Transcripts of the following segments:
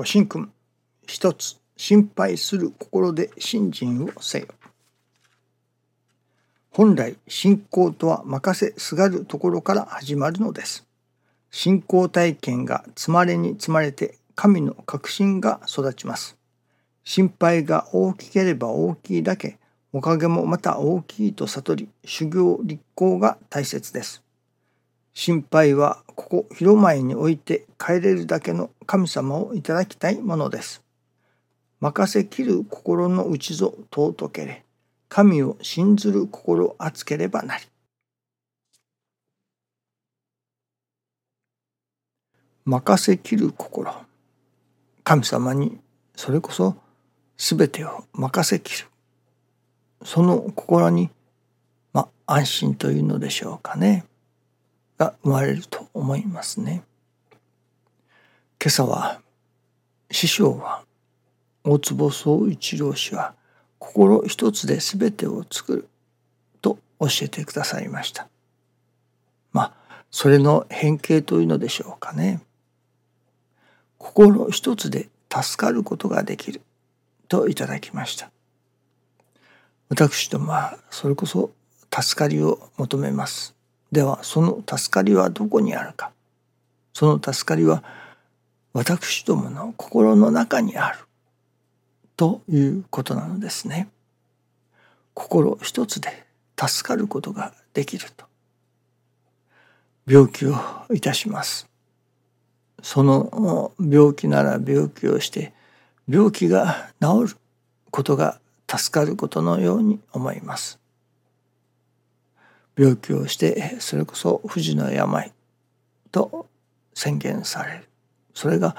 ご神君一つ心配する心で信心をせよ。本来信仰とは任せすがるところから始まるのです。信仰体験が積まれに積まれて神の確信が育ちます。心配が大きければ大きいだけおかげもまた大きいと悟り修行立行が大切です。心配はここ広前において帰れるだけの神様をいただきたいものです。任せきる心の内ぞ尊けれ神を信ずる心厚ければなり。任せきる心神様にそれこそ全てを任せきるその心にまあ安心というのでしょうかねが生まれると思いますね。今朝は師匠は大坪宗一郎氏は心一つで全てを作ると教えてくださいました。まあそれの変形というのでしょうかね。心一つで助かることができるといただきました。私どもはそれこそ助かりを求めます。ではその助かりはどこにあるか。その助かりは私どもの心の中にあるということなのですね。心一つで助かることができると。病気をいたします。その病気なら病気をして病気が治ることが助かることのように思います。病気をしてそれこそ不治の病と宣言される。それが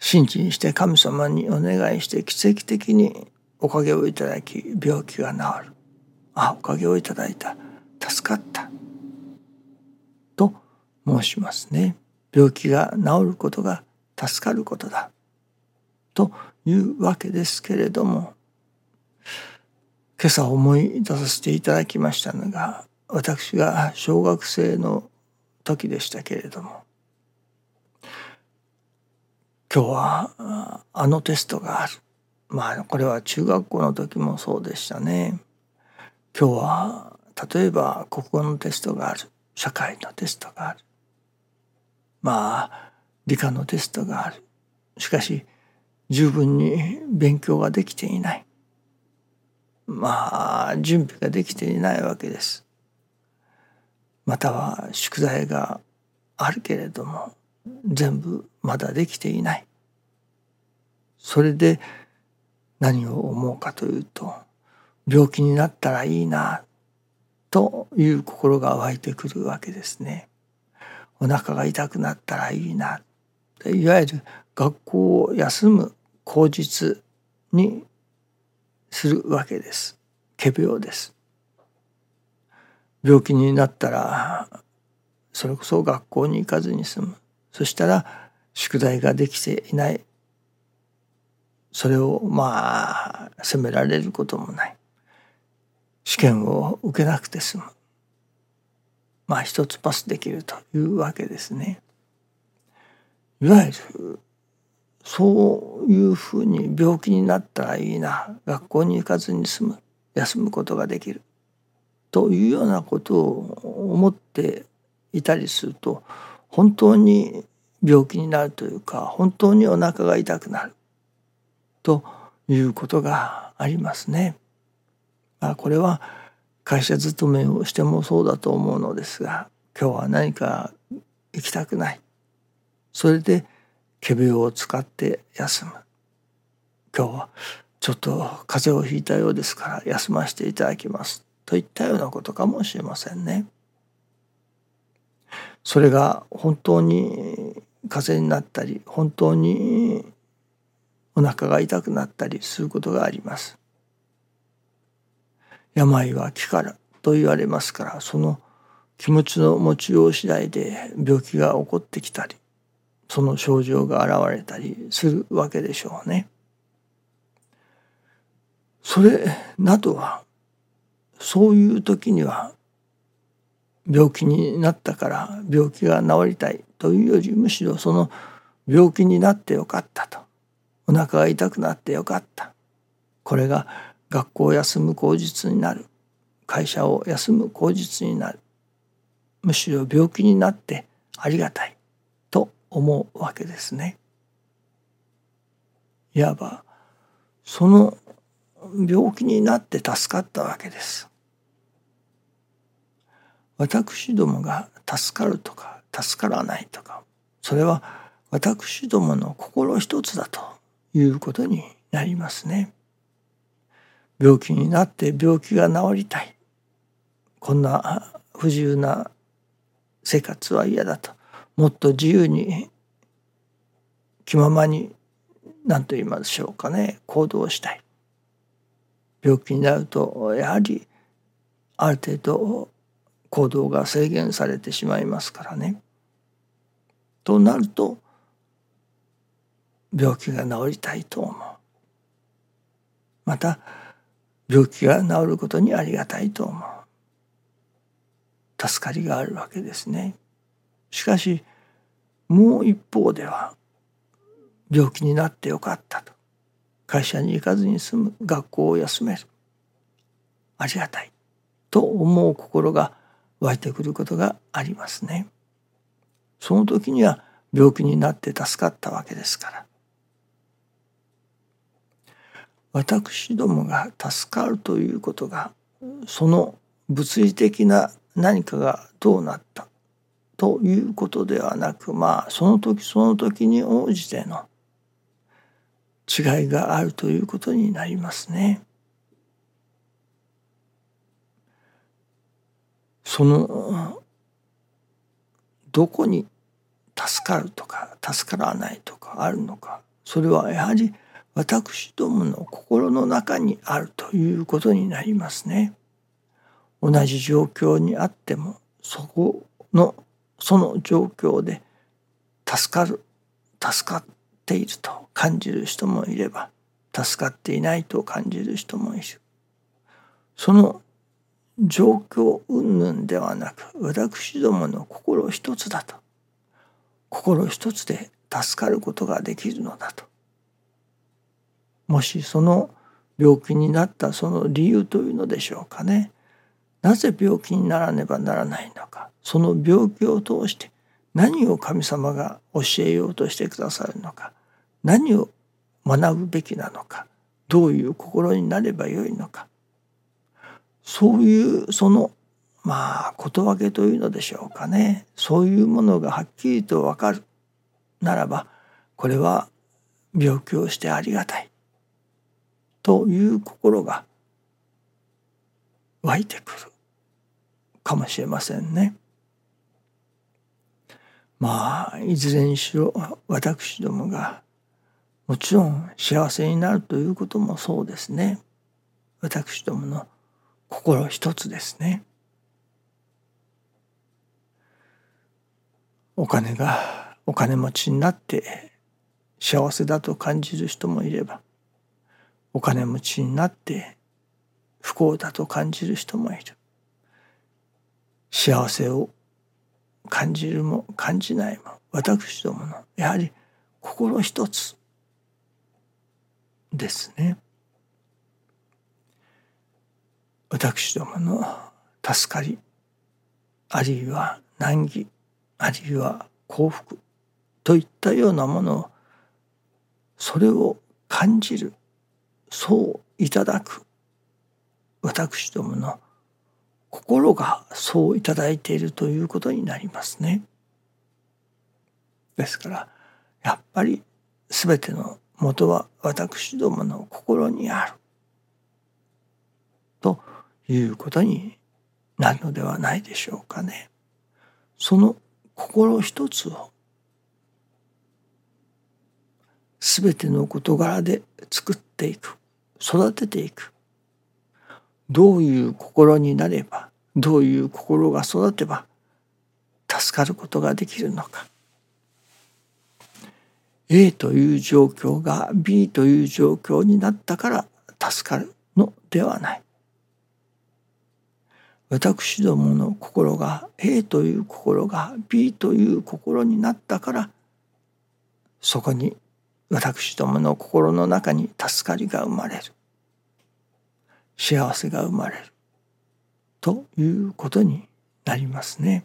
信心して神様にお願いして奇跡的におかげをいただき病気が治る。あおかげをいただいた助かったと申しますね。病気が治ることが助かることだというわけですけれども今朝思い出させていただきましたのが私が小学生の時でしたけれども今日はあのテストがある。まあこれは中学校の時もそうでしたね。今日は例えば国語のテストがある。社会のテストがある。まあ理科のテストがある。しかし十分に勉強ができていない。まあ準備ができていないわけです。または宿題があるけれども全部まだできていないそれで何を思うかというと病気になったらいいなという心が湧いてくるわけですね。お腹が痛くなったらいいないわゆる学校を休む口実にするわけです。仮病です。病気になったらそれこそ学校に行かずに済む。そしたら宿題ができていない。それをまあ責められることもない。試験を受けなくて済む。まあ一つパスできるというわけですね。いわゆるそういうふうに病気になったらいいな。学校に行かずに済む。休むことができる。というようなことを思っていたりすると本当に病気になるというか本当にお腹が痛くなるということがありますね。まあ、これは会社勤めをしてもそうだと思うのですが今日は何か行きたくない。それで仮病を使って休む。今日はちょっと風邪をひいたようですから休ませていただきます。といったようなことかもしれませんね。それが本当に風邪になったり本当にお腹が痛くなったりすることがあります。病は気からと言われますからその気持ちの持ちよう次第で病気が起こってきたりその症状が現れたりするわけでしょうね。それなどはそういう時には病気になったから病気が治りたいというよりむしろその病気になってよかったとお腹が痛くなってよかったこれが学校を休む口実になる会社を休む口実になるむしろ病気になってありがたいと思うわけですね。いわばその病気になって助かったわけです。私どもが助かるとか助からないとかそれは私どもの心一つだということになりますね。病気になって病気が治りたい。こんな不自由な生活は嫌だと。もっと自由に気ままに何と言いましょうかね行動したい。病気になるとやはりある程度行動が制限されてしまいますからね。となると病気が治りたいと思う。また病気が治ることにありがたいと思う。助かりがあるわけですね。しかしもう一方では病気になってよかったと会社に行かずに済む学校を休めるありがたいと思う心が湧いてくることがありますね。その時には病気になって助かったわけですから。私どもが助かるということがその物理的な何かがどうなったということではなくまあその時その時に応じての違いがあるということになりますね。そのどこに助かるとか助からないとかあるのかそれはやはり私どもの心の中にあるということになりますね。同じ状況にあってもそこのその状況で助かる助かっていると感じる人もいれば助かっていないと感じる人もいる。その状況云々ではなく私どもの心一つだと。心一つで助かることができるのだと。もしその病気になったその理由というのでしょうかね。なぜ病気にならねばならないのか。その病気を通して何を神様が教えようとしてくださるのか。何を学ぶべきなのか。どういう心になればよいのか。そういうそのまあ言葉けというのでしょうかねそういうものがはっきりと分かるならばこれは病気をしてありがたいという心が湧いてくるかもしれませんね。まあいずれにしろ私どもがもちろん幸せになるということもそうですね。私どもの心一つですね。お金がお金持ちになって幸せだと感じる人もいればお金持ちになって不幸だと感じる人もいる幸せを感じるも感じないも私どものやはり心一つですね。私どもの助かりあるいは難儀あるいは幸福といったようなものをそれを感じるそういただく私どもの心がそういただいているということになりますね。ですからやっぱり全ての元は私どもの心にあるということになるのではないでしょうかね。その心一つを全ての事柄で作っていく育てていく。どういう心になればどういう心が育てば助かることができるのか。A という状況が B という状況になったから助かるのではない。私どもの心が A という心が B という心になったからそこに私どもの心の中に助かりが生まれる幸せが生まれるということになりますね。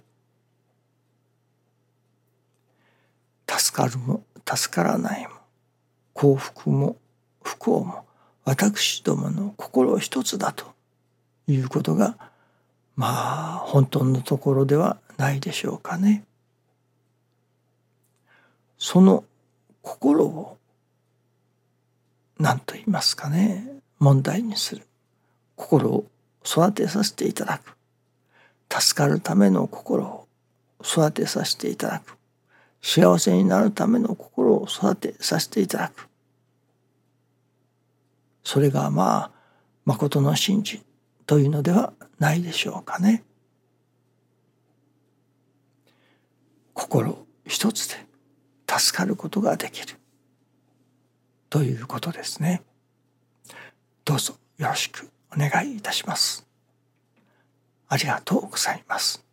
助かるも助からないも幸福も不幸も私どもの心一つだということがまあ本当のところではないでしょうかね。その心を何と言いますかね問題にする。心を育てさせていただく。助かるための心を育てさせていただく。幸せになるための心を育てさせていただく。それがまあ誠の信心。というのではないでしょうかね。心一つで助かることができるということですね。どうぞよろしくお願いいたします。ありがとうございます。